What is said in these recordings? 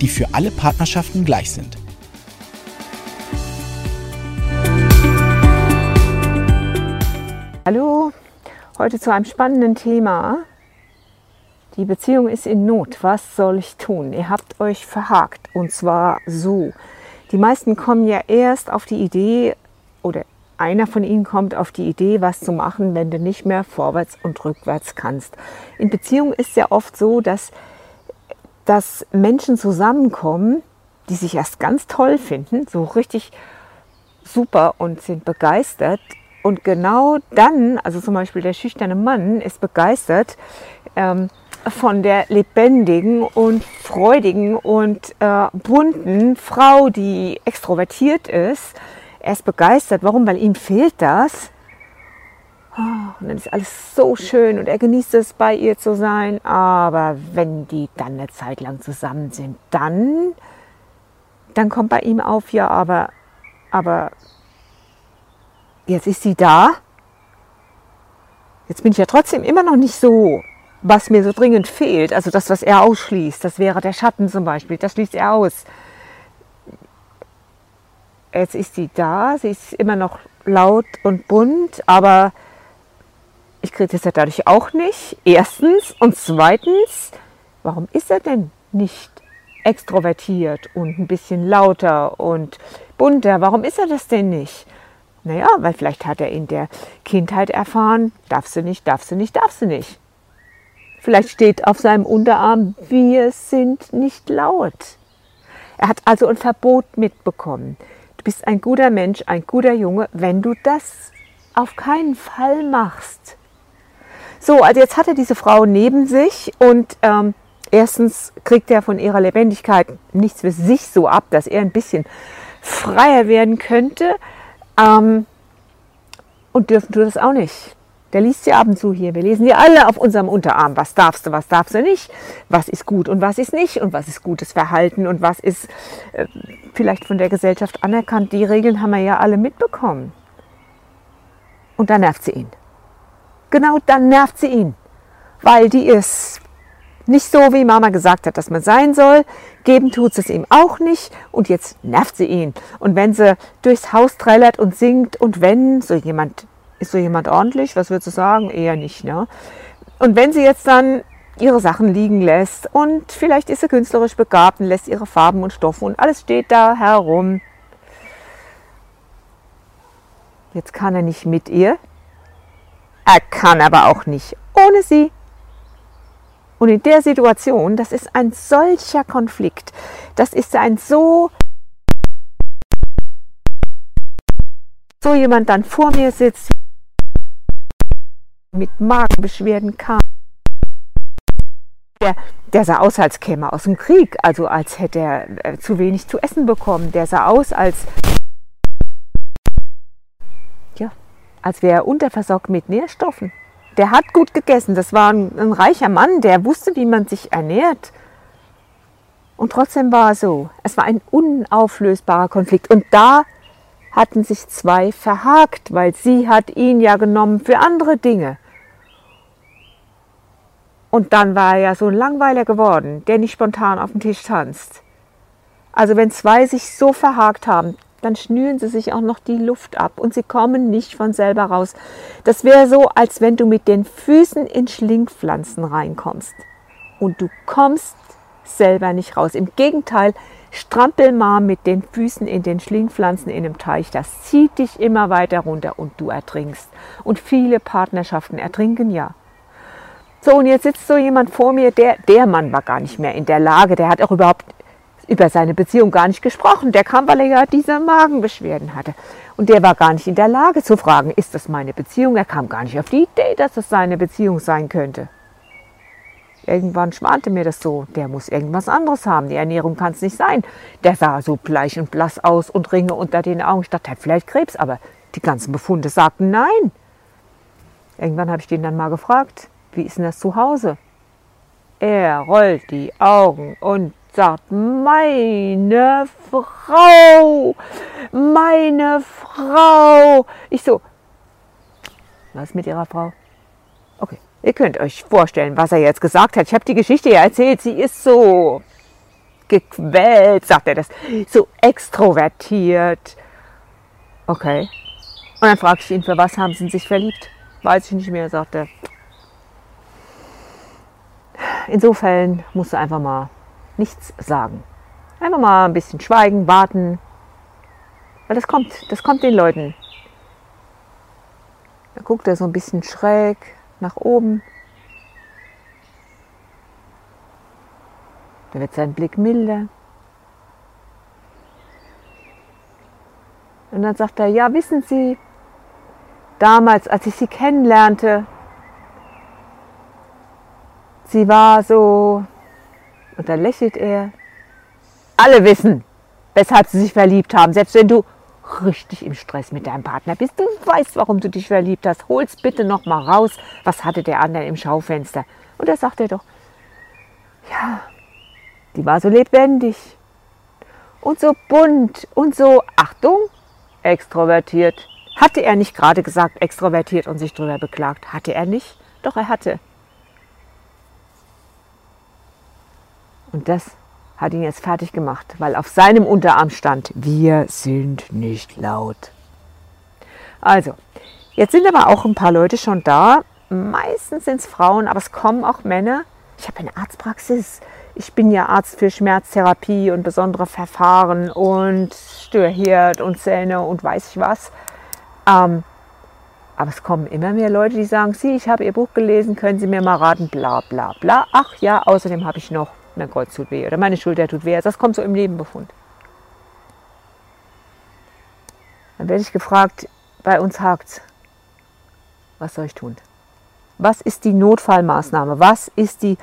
die für alle Partnerschaften gleich sind. Hallo, heute zu einem spannenden Thema. Die Beziehung ist in Not. Was soll ich tun? Ihr habt euch verhakt und zwar so. Die meisten kommen ja erst auf die Idee oder einer von ihnen kommt auf die Idee, was zu machen, wenn du nicht mehr vorwärts und rückwärts kannst. In Beziehungen ist ja oft so, dass dass Menschen zusammenkommen, die sich erst ganz toll finden, so richtig super und sind begeistert. Und genau dann, also zum Beispiel der schüchterne Mann ist begeistert ähm, von der lebendigen und freudigen und äh, bunten Frau, die extrovertiert ist. Er ist begeistert. Warum? Weil ihm fehlt das. Und dann ist alles so schön und er genießt es, bei ihr zu sein. Aber wenn die dann eine Zeit lang zusammen sind, dann, dann kommt bei ihm auf, ja, aber, aber jetzt ist sie da. Jetzt bin ich ja trotzdem immer noch nicht so, was mir so dringend fehlt. Also das, was er ausschließt, das wäre der Schatten zum Beispiel, das schließt er aus. Jetzt ist sie da, sie ist immer noch laut und bunt, aber ich ja dadurch auch nicht. Erstens. Und zweitens, warum ist er denn nicht extrovertiert und ein bisschen lauter und bunter? Warum ist er das denn nicht? Naja, weil vielleicht hat er in der Kindheit erfahren, darfst du nicht, darfst du nicht, darfst du nicht. Vielleicht steht auf seinem Unterarm, wir sind nicht laut. Er hat also ein Verbot mitbekommen. Du bist ein guter Mensch, ein guter Junge, wenn du das auf keinen Fall machst. So, also jetzt hat er diese Frau neben sich und ähm, erstens kriegt er von ihrer Lebendigkeit nichts für sich so ab, dass er ein bisschen freier werden könnte. Ähm, und dürfen du das auch nicht. Der liest sie ab und zu hier. Wir lesen ja alle auf unserem Unterarm. Was darfst du, was darfst du nicht? Was ist gut und was ist nicht? Und was ist gutes Verhalten und was ist äh, vielleicht von der Gesellschaft anerkannt? Die Regeln haben wir ja alle mitbekommen. Und dann nervt sie ihn genau dann nervt sie ihn, weil die ist nicht so, wie Mama gesagt hat, dass man sein soll. Geben tut es ihm auch nicht und jetzt nervt sie ihn. Und wenn sie durchs Haus trällert und singt und wenn so jemand, ist so jemand ordentlich, was würdest du sagen? Eher nicht, ne? Und wenn sie jetzt dann ihre Sachen liegen lässt und vielleicht ist sie künstlerisch begabt und lässt ihre Farben und Stoffe und alles steht da herum. Jetzt kann er nicht mit ihr, er kann aber auch nicht ohne sie. Und in der Situation, das ist ein solcher Konflikt, das ist ein so, so jemand dann vor mir sitzt, mit Magenbeschwerden kam. Der, der sah aus, als käme er aus dem Krieg, also als hätte er äh, zu wenig zu essen bekommen. Der sah aus, als als wäre er unterversorgt mit Nährstoffen. Der hat gut gegessen. Das war ein, ein reicher Mann, der wusste, wie man sich ernährt. Und trotzdem war es so. Es war ein unauflösbarer Konflikt. Und da hatten sich zwei verhakt, weil sie hat ihn ja genommen für andere Dinge. Und dann war er ja so ein Langweiler geworden, der nicht spontan auf dem Tisch tanzt. Also wenn zwei sich so verhakt haben, dann schnüren sie sich auch noch die Luft ab und sie kommen nicht von selber raus. Das wäre so, als wenn du mit den Füßen in Schlingpflanzen reinkommst und du kommst selber nicht raus. Im Gegenteil, strampel mal mit den Füßen in den Schlingpflanzen in einem Teich. Das zieht dich immer weiter runter und du ertrinkst. Und viele Partnerschaften ertrinken ja. So, und jetzt sitzt so jemand vor mir, der, der Mann war gar nicht mehr in der Lage, der hat auch überhaupt über seine Beziehung gar nicht gesprochen. Der kam, weil er ja diese Magenbeschwerden hatte. Und der war gar nicht in der Lage zu fragen, ist das meine Beziehung? Er kam gar nicht auf die Idee, dass es seine Beziehung sein könnte. Irgendwann schwante mir das so, der muss irgendwas anderes haben. Die Ernährung kann es nicht sein. Der sah so bleich und blass aus und Ringe unter den Augen. Ich dachte, er hat vielleicht Krebs, aber die ganzen Befunde sagten nein. Irgendwann habe ich den dann mal gefragt, wie ist denn das zu Hause? Er rollt die Augen und sagt, meine Frau, meine Frau. Ich so, was mit Ihrer Frau? Okay, ihr könnt euch vorstellen, was er jetzt gesagt hat. Ich habe die Geschichte ja erzählt. Sie ist so gequält, sagt er das, so extrovertiert. Okay. Und dann fragte ich ihn, für was haben Sie sich verliebt? Weiß ich nicht mehr, sagte er. In so Fällen musst du einfach mal nichts sagen. Einfach mal ein bisschen schweigen, warten. Weil das kommt, das kommt den Leuten. Da guckt er so ein bisschen schräg nach oben. Da wird sein Blick milder. Und dann sagt er, ja, wissen Sie, damals, als ich Sie kennenlernte, sie war so, und dann lächelt er, alle wissen, weshalb sie sich verliebt haben, selbst wenn du richtig im Stress mit deinem Partner bist. Du weißt, warum du dich verliebt hast. Hol's bitte noch mal raus. Was hatte der andere im Schaufenster? Und da sagt er doch, ja, die war so lebendig und so bunt und so, Achtung, extrovertiert. Hatte er nicht gerade gesagt, extrovertiert und sich darüber beklagt? Hatte er nicht? Doch, er hatte. Und das hat ihn jetzt fertig gemacht, weil auf seinem Unterarm stand, wir sind nicht laut. Also, jetzt sind aber auch ein paar Leute schon da. Meistens sind es Frauen, aber es kommen auch Männer. Ich habe eine Arztpraxis. Ich bin ja Arzt für Schmerztherapie und besondere Verfahren und Störherd und Zähne und weiß ich was. Ähm, aber es kommen immer mehr Leute, die sagen, Sie, ich habe Ihr Buch gelesen, können Sie mir mal raten, bla bla bla. Ach ja, außerdem habe ich noch mein Kreuz tut weh oder meine Schulter tut weh. Also das kommt so im Nebenbefund. Dann werde ich gefragt, bei uns hakt's. Was soll ich tun? Was ist die Notfallmaßnahme? Was ist die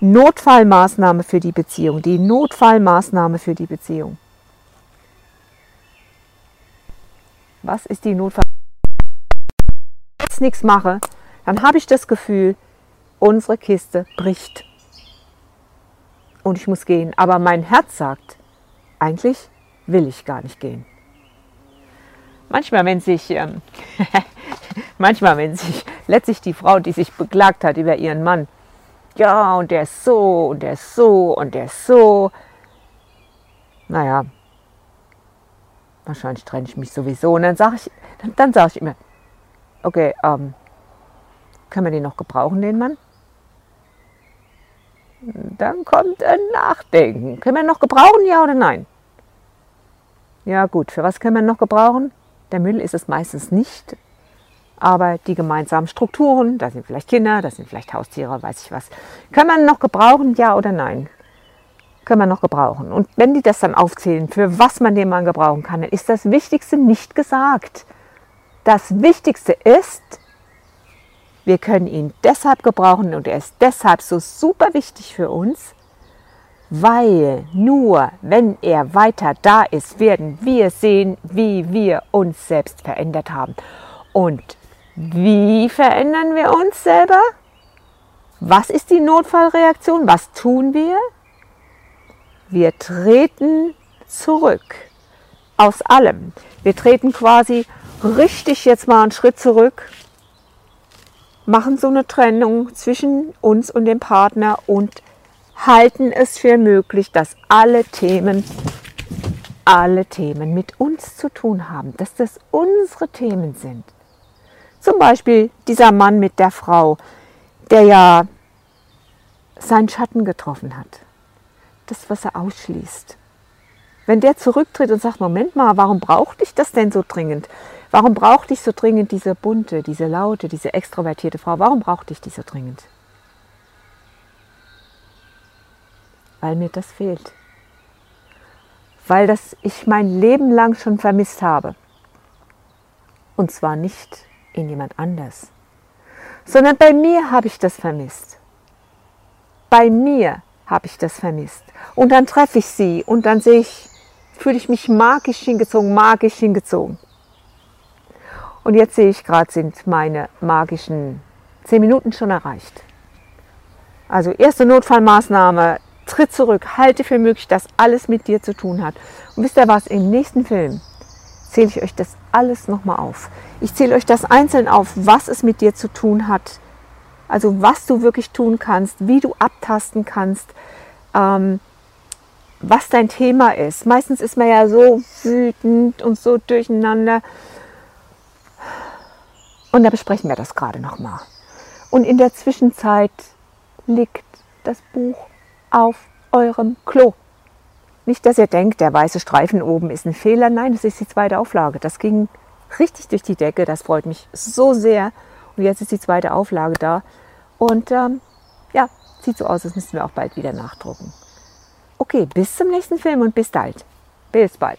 Notfallmaßnahme für die Beziehung? Die Notfallmaßnahme für die Beziehung. Was ist die Notfallmaßnahme? Wenn ich jetzt nichts mache, dann habe ich das Gefühl, unsere Kiste bricht und ich muss gehen. Aber mein Herz sagt, eigentlich will ich gar nicht gehen. Manchmal, wenn sich, ähm, manchmal, wenn sich letztlich die Frau, die sich beklagt hat über ihren Mann, ja, und der ist so, und der ist so, und der ist so, naja, wahrscheinlich trenne ich mich sowieso. Und dann sage ich, dann, dann sage ich immer, okay, ähm, können wir den noch gebrauchen, den Mann? Dann kommt ein Nachdenken. Können wir noch gebrauchen, ja oder nein? Ja gut, für was können wir noch gebrauchen? Der Müll ist es meistens nicht, aber die gemeinsamen Strukturen, da sind vielleicht Kinder, da sind vielleicht Haustiere, weiß ich was. Können wir noch gebrauchen, ja oder nein? Können wir noch gebrauchen. Und wenn die das dann aufzählen, für was man den Mann gebrauchen kann, dann ist das Wichtigste nicht gesagt. Das Wichtigste ist, wir können ihn deshalb gebrauchen und er ist deshalb so super wichtig für uns, weil nur wenn er weiter da ist, werden wir sehen, wie wir uns selbst verändert haben. Und wie verändern wir uns selber? Was ist die Notfallreaktion? Was tun wir? Wir treten zurück aus allem. Wir treten quasi richtig jetzt mal einen Schritt zurück machen so eine Trennung zwischen uns und dem Partner und halten es für möglich, dass alle Themen, alle Themen mit uns zu tun haben, dass das unsere Themen sind. Zum Beispiel dieser Mann mit der Frau, der ja seinen Schatten getroffen hat. Das, was er ausschließt. Wenn der zurücktritt und sagt, Moment mal, warum brauchte ich das denn so dringend? Warum brauchte ich so dringend diese bunte, diese laute, diese extrovertierte Frau? Warum brauchte ich die so dringend? Weil mir das fehlt. Weil das ich mein Leben lang schon vermisst habe. Und zwar nicht in jemand anders, sondern bei mir habe ich das vermisst. bei mir habe ich das vermisst. Und dann treffe ich sie und dann sehe ich, fühle ich mich magisch hingezogen, magisch hingezogen. Und jetzt sehe ich gerade, sind meine magischen zehn Minuten schon erreicht. Also erste Notfallmaßnahme, tritt zurück, halte für möglich, dass alles mit dir zu tun hat. Und wisst ihr was, im nächsten Film zähle ich euch das alles nochmal auf. Ich zähle euch das einzeln auf, was es mit dir zu tun hat. Also was du wirklich tun kannst, wie du abtasten kannst, ähm, was dein Thema ist. Meistens ist man ja so wütend und so durcheinander. Und da besprechen wir das gerade nochmal. Und in der Zwischenzeit liegt das Buch auf eurem Klo. Nicht, dass ihr denkt, der weiße Streifen oben ist ein Fehler. Nein, das ist die zweite Auflage. Das ging richtig durch die Decke. Das freut mich so sehr. Und jetzt ist die zweite Auflage da. Und ähm, ja, sieht so aus, als müssten wir auch bald wieder nachdrucken. Okay, bis zum nächsten Film und bis bald. Bis bald.